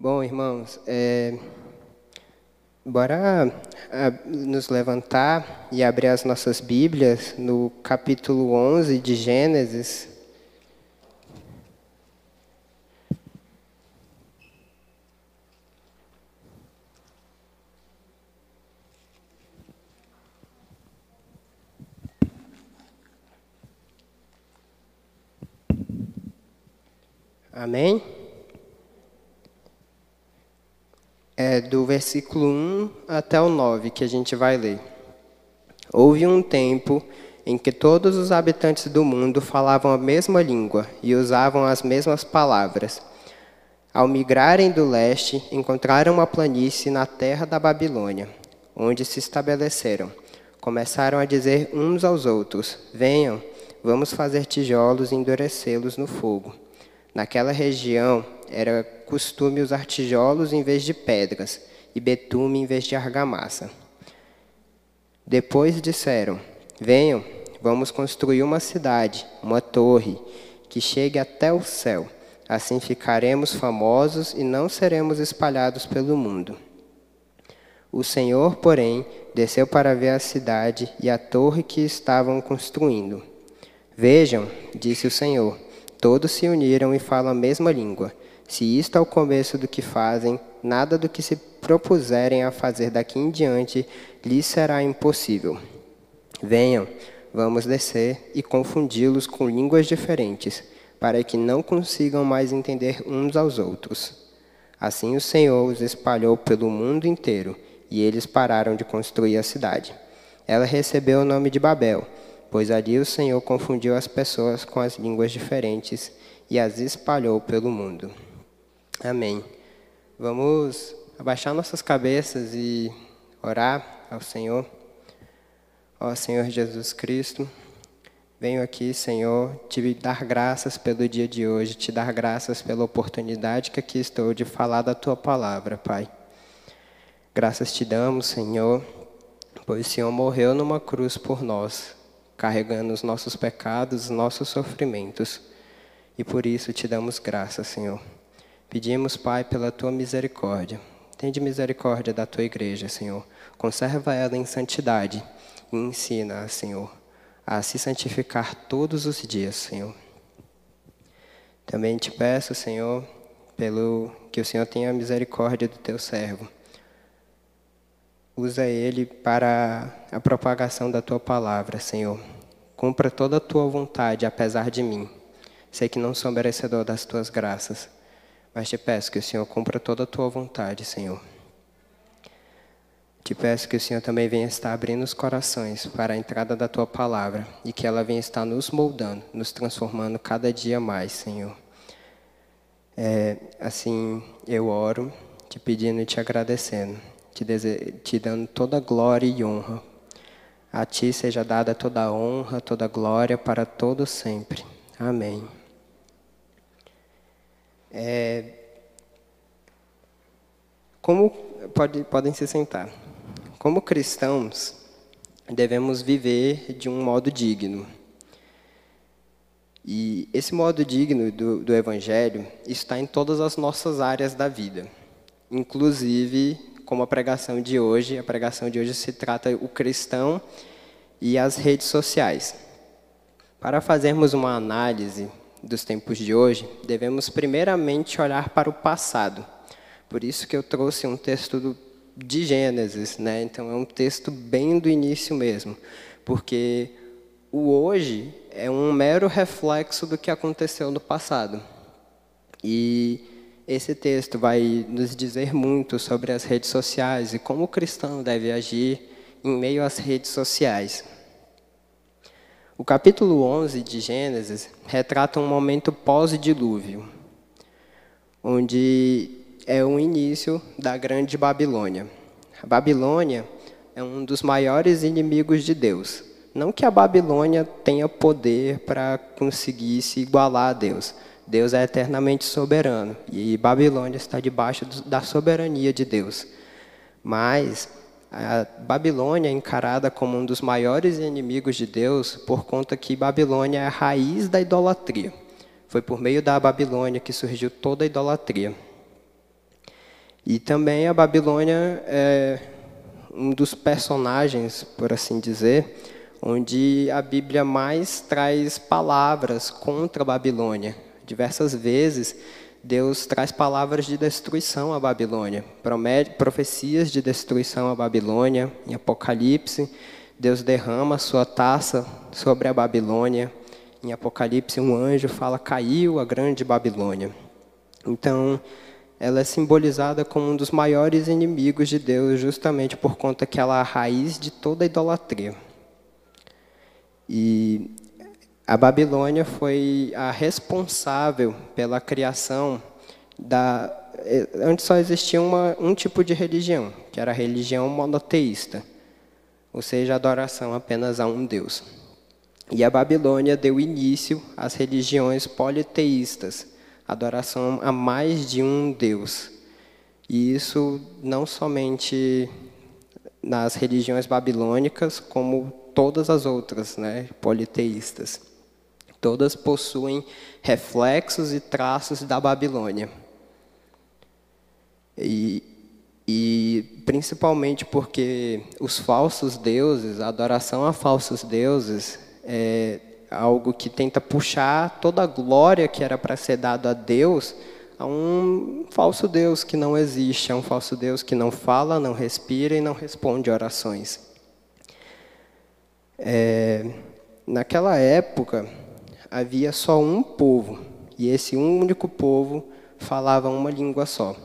Bom, irmãos, é, bora a, nos levantar e abrir as nossas Bíblias no capítulo 11 de Gênesis. Amém? É do versículo 1 até o 9 que a gente vai ler. Houve um tempo em que todos os habitantes do mundo falavam a mesma língua e usavam as mesmas palavras. Ao migrarem do leste, encontraram uma planície na terra da Babilônia, onde se estabeleceram. Começaram a dizer uns aos outros: Venham, vamos fazer tijolos e endurecê-los no fogo. Naquela região era costume usar tijolos em vez de pedras e betume em vez de argamassa. Depois disseram: Venham, vamos construir uma cidade, uma torre, que chegue até o céu. Assim ficaremos famosos e não seremos espalhados pelo mundo. O Senhor, porém, desceu para ver a cidade e a torre que estavam construindo. Vejam, disse o Senhor, todos se uniram e falam a mesma língua. Se isto é o começo do que fazem, nada do que se propuserem a fazer daqui em diante lhes será impossível. Venham, vamos descer e confundi-los com línguas diferentes, para que não consigam mais entender uns aos outros. Assim o Senhor os espalhou pelo mundo inteiro, e eles pararam de construir a cidade. Ela recebeu o nome de Babel, pois ali o Senhor confundiu as pessoas com as línguas diferentes e as espalhou pelo mundo. Amém. Vamos abaixar nossas cabeças e orar ao Senhor. Ó Senhor Jesus Cristo, venho aqui, Senhor, te dar graças pelo dia de hoje, te dar graças pela oportunidade que aqui estou de falar da tua palavra, Pai. Graças te damos, Senhor, pois o Senhor morreu numa cruz por nós, carregando os nossos pecados, os nossos sofrimentos. E por isso te damos graças, Senhor. Pedimos, Pai, pela tua misericórdia. Tende misericórdia da tua igreja, Senhor. Conserva ela em santidade e ensina, Senhor, a se santificar todos os dias, Senhor. Também te peço, Senhor, pelo que o Senhor tenha misericórdia do teu servo. Usa ele para a propagação da tua palavra, Senhor. Cumpra toda a tua vontade, apesar de mim. Sei que não sou merecedor das tuas graças, mas te peço que o Senhor cumpra toda a tua vontade, Senhor. Te peço que o Senhor também venha estar abrindo os corações para a entrada da tua palavra e que ela venha estar nos moldando, nos transformando cada dia mais, Senhor. É, assim eu oro, te pedindo e te agradecendo te, te dando toda glória e honra. A ti seja dada toda honra, toda glória para todo sempre. Amém. É, como pode, podem se sentar? Como cristãos, devemos viver de um modo digno. E esse modo digno do, do Evangelho está em todas as nossas áreas da vida, inclusive como a pregação de hoje. A pregação de hoje se trata o cristão e as redes sociais. Para fazermos uma análise dos tempos de hoje, devemos primeiramente olhar para o passado. Por isso que eu trouxe um texto do, de Gênesis, né? Então é um texto bem do início mesmo, porque o hoje é um mero reflexo do que aconteceu no passado. E esse texto vai nos dizer muito sobre as redes sociais e como o cristão deve agir em meio às redes sociais. O capítulo 11 de Gênesis retrata um momento pós-dilúvio, onde é o início da grande Babilônia. A Babilônia é um dos maiores inimigos de Deus. Não que a Babilônia tenha poder para conseguir se igualar a Deus, Deus é eternamente soberano e Babilônia está debaixo da soberania de Deus. Mas a Babilônia é encarada como um dos maiores inimigos de Deus por conta que Babilônia é a raiz da idolatria. Foi por meio da Babilônia que surgiu toda a idolatria. E também a Babilônia é um dos personagens, por assim dizer, onde a Bíblia mais traz palavras contra a Babilônia. Diversas vezes, Deus traz palavras de destruição à Babilônia, profecias de destruição à Babilônia. Em Apocalipse, Deus derrama sua taça sobre a Babilônia. Em Apocalipse, um anjo fala: caiu a grande Babilônia. Então, ela é simbolizada como um dos maiores inimigos de Deus, justamente por conta que ela é a raiz de toda idolatria. E a Babilônia foi a responsável pela criação da. Antes só existia uma, um tipo de religião, que era a religião monoteísta, ou seja, adoração apenas a um Deus. E a Babilônia deu início às religiões politeístas, adoração a mais de um Deus. E isso não somente nas religiões babilônicas, como todas as outras, né, politeístas. Todas possuem reflexos e traços da Babilônia. E, e principalmente porque os falsos deuses, a adoração a falsos deuses, é algo que tenta puxar toda a glória que era para ser dada a Deus a um falso Deus que não existe, a um falso Deus que não fala, não respira e não responde orações. É, naquela época, havia só um povo, e esse único povo falava uma língua só.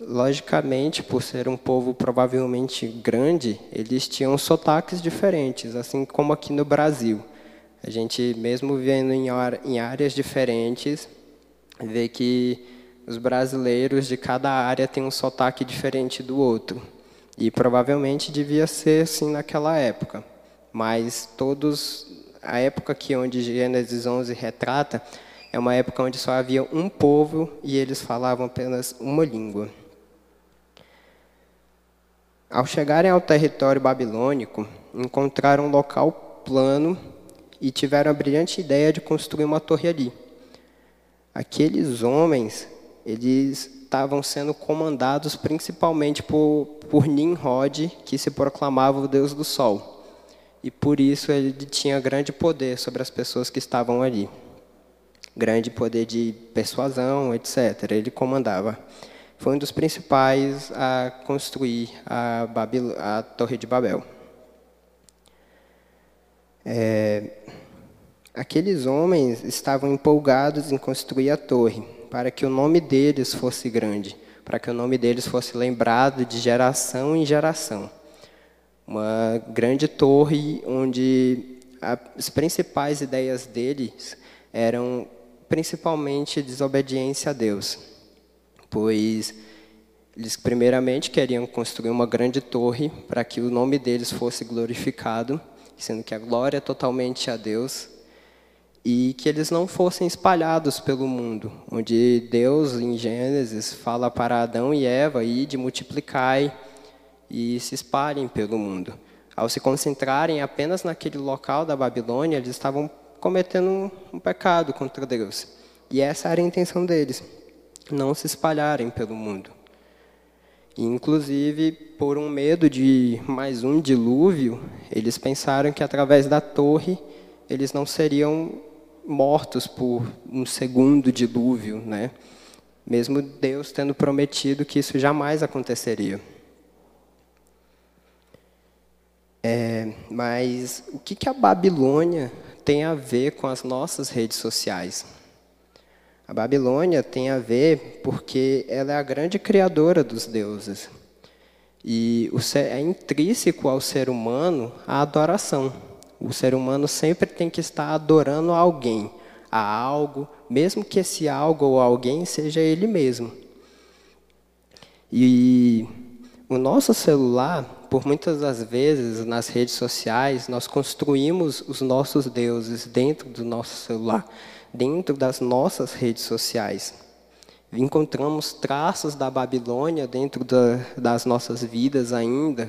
Logicamente, por ser um povo provavelmente grande, eles tinham sotaques diferentes, assim como aqui no Brasil. A gente, mesmo vivendo em áreas diferentes, vê que os brasileiros de cada área têm um sotaque diferente do outro. E provavelmente devia ser assim naquela época. Mas todos a época que onde Gênesis 11 retrata é uma época onde só havia um povo e eles falavam apenas uma língua. Ao chegarem ao território babilônico, encontraram um local plano e tiveram a brilhante ideia de construir uma torre ali. Aqueles homens, eles estavam sendo comandados principalmente por, por Nimrod, que se proclamava o deus do sol e por isso ele tinha grande poder sobre as pessoas que estavam ali. Grande poder de persuasão, etc. Ele comandava. Foi um dos principais a construir a, Babil a Torre de Babel. É, aqueles homens estavam empolgados em construir a torre, para que o nome deles fosse grande, para que o nome deles fosse lembrado de geração em geração uma grande torre onde as principais ideias deles eram principalmente desobediência a Deus, pois eles primeiramente queriam construir uma grande torre para que o nome deles fosse glorificado, sendo que a glória é totalmente a Deus, e que eles não fossem espalhados pelo mundo, onde Deus em Gênesis fala para Adão e Eva ir de multiplicai e se espalhem pelo mundo. Ao se concentrarem apenas naquele local da Babilônia, eles estavam cometendo um, um pecado contra Deus. E essa era a intenção deles, não se espalharem pelo mundo. E, inclusive, por um medo de mais um dilúvio, eles pensaram que através da torre eles não seriam mortos por um segundo dilúvio, né? Mesmo Deus tendo prometido que isso jamais aconteceria. É, mas o que, que a Babilônia tem a ver com as nossas redes sociais? A Babilônia tem a ver porque ela é a grande criadora dos deuses. E é intrínseco ao ser humano a adoração. O ser humano sempre tem que estar adorando alguém, a algo, mesmo que esse algo ou alguém seja ele mesmo. E o nosso celular por muitas das vezes nas redes sociais nós construímos os nossos deuses dentro do nosso celular, dentro das nossas redes sociais. Encontramos traços da Babilônia dentro da, das nossas vidas ainda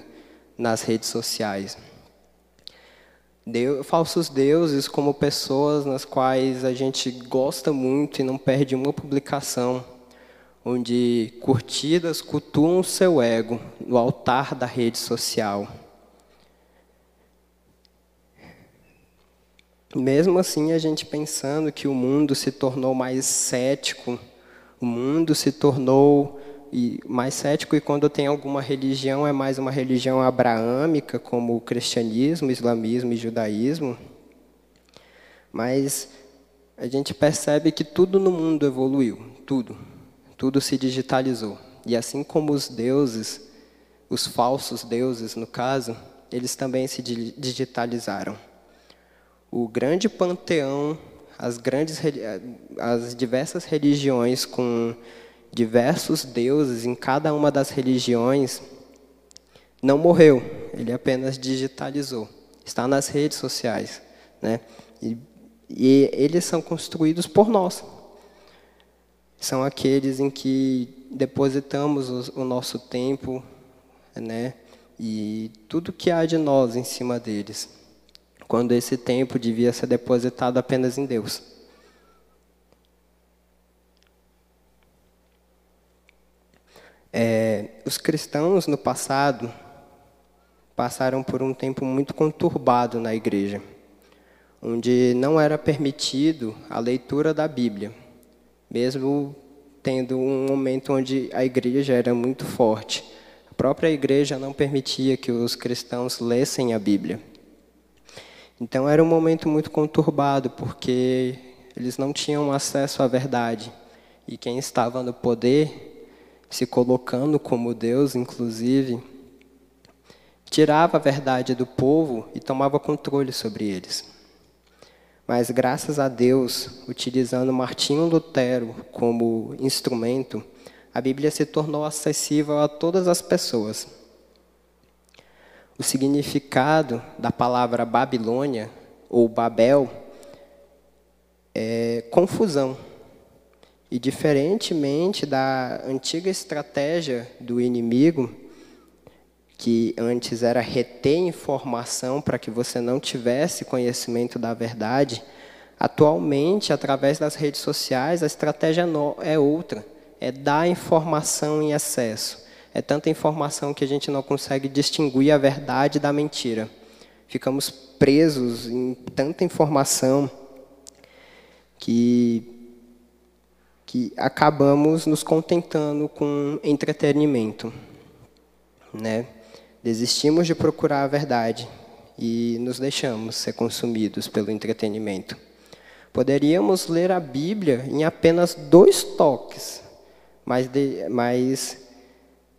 nas redes sociais. Deus, falsos deuses como pessoas nas quais a gente gosta muito e não perde uma publicação, onde curtidas cultuam o seu ego no altar da rede social. Mesmo assim, a gente pensando que o mundo se tornou mais cético, o mundo se tornou mais cético e quando tem alguma religião é mais uma religião abraâmica, como o cristianismo, islamismo e judaísmo. Mas a gente percebe que tudo no mundo evoluiu, tudo tudo se digitalizou. E assim como os deuses, os falsos deuses, no caso, eles também se digitalizaram. O grande panteão, as grandes as diversas religiões com diversos deuses em cada uma das religiões não morreu, ele apenas digitalizou. Está nas redes sociais, né? E, e eles são construídos por nós, são aqueles em que depositamos o, o nosso tempo, né, e tudo que há de nós em cima deles, quando esse tempo devia ser depositado apenas em Deus. É, os cristãos no passado passaram por um tempo muito conturbado na igreja, onde não era permitido a leitura da Bíblia mesmo tendo um momento onde a igreja era muito forte. A própria igreja não permitia que os cristãos lessem a Bíblia. Então era um momento muito conturbado, porque eles não tinham acesso à verdade. E quem estava no poder, se colocando como Deus, inclusive, tirava a verdade do povo e tomava controle sobre eles. Mas graças a Deus, utilizando Martinho Lutero como instrumento, a Bíblia se tornou acessível a todas as pessoas. O significado da palavra Babilônia ou Babel é confusão. E diferentemente da antiga estratégia do inimigo, que antes era reter informação para que você não tivesse conhecimento da verdade, atualmente, através das redes sociais, a estratégia é outra, é dar informação em excesso. É tanta informação que a gente não consegue distinguir a verdade da mentira. Ficamos presos em tanta informação que que acabamos nos contentando com entretenimento, né? Desistimos de procurar a verdade e nos deixamos ser consumidos pelo entretenimento. Poderíamos ler a Bíblia em apenas dois toques, mas, de, mas,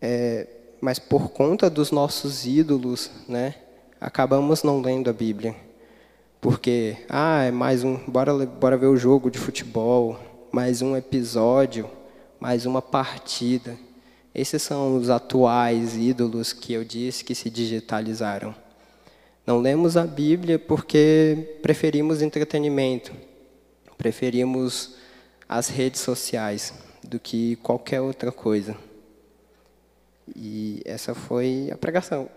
é, mas por conta dos nossos ídolos, né, acabamos não lendo a Bíblia. Porque, ah, é mais um, bora, bora ver o jogo de futebol, mais um episódio, mais uma partida. Esses são os atuais ídolos que eu disse que se digitalizaram. Não lemos a Bíblia porque preferimos entretenimento, preferimos as redes sociais do que qualquer outra coisa. E essa foi a pregação.